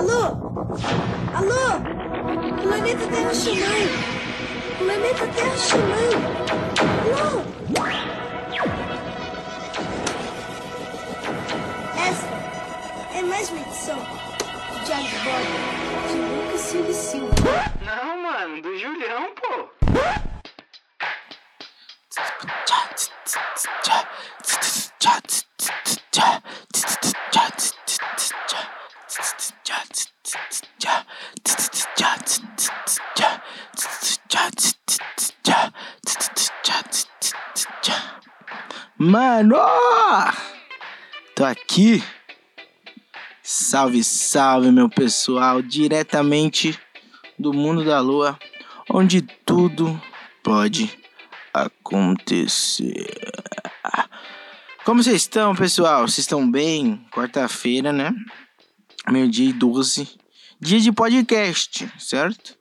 Alô? Alô? Planeta Terra chamando. Planeta Terra chamando. Alô? Essa é mais uma edição de Bordo de Lucas Silva Silva. Não, mano, do Julião, pô. Mano! Tô aqui. Salve, salve, meu pessoal, diretamente do mundo da lua, onde tudo pode acontecer. Como vocês estão, pessoal? Vocês estão bem? Quarta-feira, né? Meio-dia e 12. Dia de podcast, certo?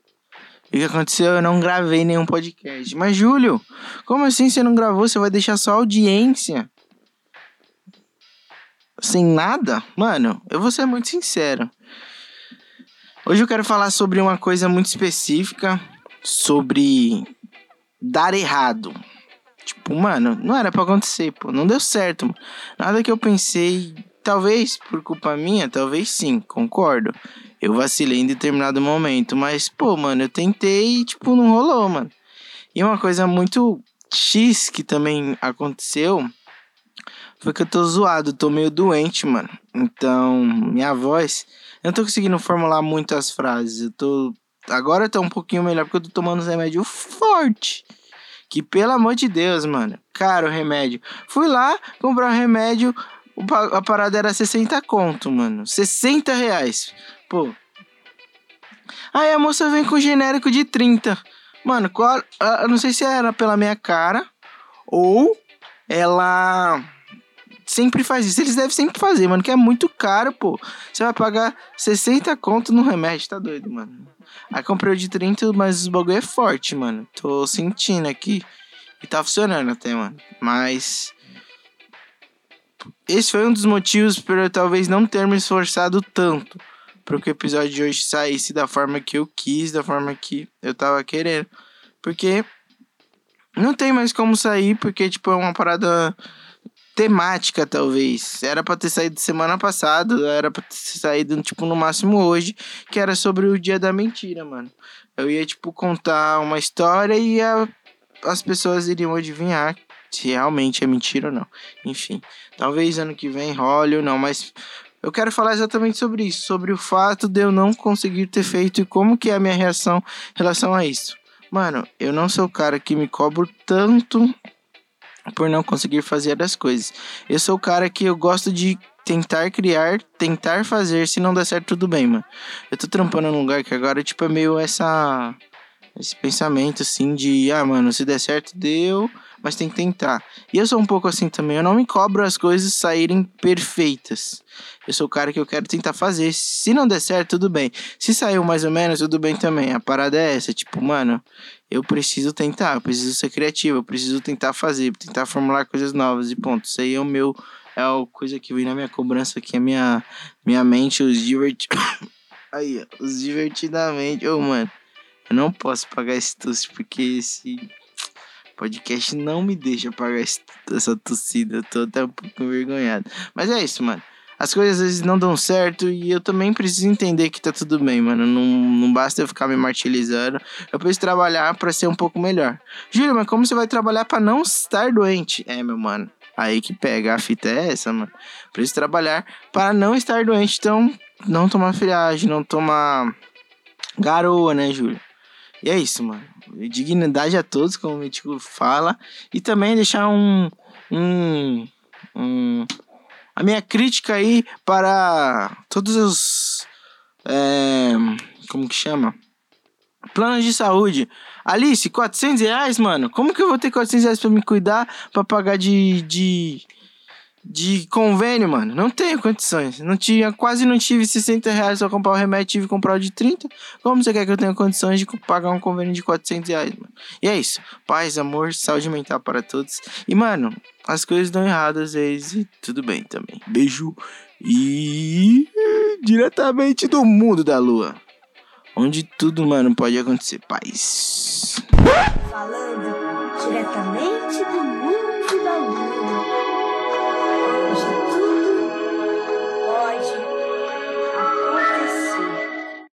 O que aconteceu? Eu não gravei nenhum podcast. Mas, Júlio, como assim você não gravou? Você vai deixar só audiência? Sem nada? Mano, eu vou ser muito sincero. Hoje eu quero falar sobre uma coisa muito específica. Sobre dar errado. Tipo, mano, não era pra acontecer, pô. Não deu certo. Nada que eu pensei. Talvez por culpa minha, talvez sim, concordo. Eu vacilei em determinado momento. Mas, pô, mano, eu tentei e, tipo, não rolou, mano. E uma coisa muito X que também aconteceu foi que eu tô zoado, tô meio doente, mano. Então, minha voz. Eu não tô conseguindo formular muitas frases. Eu tô. Agora tá um pouquinho melhor porque eu tô tomando uns remédios forte. Que pelo amor de Deus, mano. Cara, o remédio. Fui lá comprar o remédio. A parada era 60 conto, mano. 60 reais. Pô. Aí a moça vem com genérico de 30. Mano, qual, eu não sei se era pela minha cara ou ela sempre faz isso. Eles devem sempre fazer, mano, que é muito caro, pô. Você vai pagar 60 conto no remédio, tá doido, mano. Aí comprei o de 30, mas o bagulho é forte, mano. Tô sentindo aqui. E tá funcionando até, mano. Mas. Esse foi um dos motivos para eu talvez não ter me esforçado tanto. Para que o episódio de hoje saísse da forma que eu quis, da forma que eu tava querendo. Porque. Não tem mais como sair, porque, tipo, é uma parada temática, talvez. Era pra ter saído semana passada, era pra ter saído, tipo, no máximo hoje, que era sobre o dia da mentira, mano. Eu ia, tipo, contar uma história e a, as pessoas iriam adivinhar se realmente é mentira ou não. Enfim, talvez ano que vem role ou não, mas eu quero falar exatamente sobre isso, sobre o fato de eu não conseguir ter feito e como que é a minha reação em relação a isso. Mano, eu não sou o cara que me cobro tanto por não conseguir fazer as coisas. Eu sou o cara que eu gosto de tentar criar, tentar fazer, se não der certo, tudo bem, mano. Eu tô trampando num lugar que agora, tipo, é meio essa. Esse pensamento assim de, ah, mano, se der certo, deu, mas tem que tentar. E eu sou um pouco assim também, eu não me cobro as coisas saírem perfeitas. Eu sou o cara que eu quero tentar fazer. Se não der certo, tudo bem. Se saiu mais ou menos, tudo bem também. A parada é essa, tipo, mano, eu preciso tentar, eu preciso ser criativo, eu preciso tentar fazer, tentar formular coisas novas e ponto. Isso aí é o meu é a coisa que vem na minha cobrança aqui, a minha minha mente os diverti Aí, os divertidamente, ô, oh, mano. Eu não posso pagar esse tosse porque esse podcast não me deixa pagar essa tossida. Eu tô até um pouco envergonhado. Mas é isso, mano. As coisas às vezes não dão certo e eu também preciso entender que tá tudo bem, mano. Não, não basta eu ficar me martirizando. Eu preciso trabalhar para ser um pouco melhor. Júlio, mas como você vai trabalhar para não estar doente? É, meu mano. Aí que pega. A fita é essa, mano. Preciso trabalhar para não estar doente. Então, não tomar friagem, não tomar garoa, né, Júlio? E é isso, mano. Dignidade a todos, como o Mítico fala. E também deixar um. Um. Um. A minha crítica aí para todos os. É, como que chama? Planos de saúde. Alice, 400 reais, mano? Como que eu vou ter 400 reais pra me cuidar, pra pagar de, de de convênio, mano. Não tenho condições. Não tinha, quase não tive 60 reais pra comprar o remédio, tive que comprar o de 30. Como você quer que eu tenha condições de pagar um convênio de 400 reais, mano? E é isso. Paz, amor, saúde mental para todos. E, mano, as coisas dão errado às vezes e tudo bem também. Beijo e. diretamente do mundo da lua. Onde tudo, mano, pode acontecer. Paz. Falando diretamente do mundo da lua.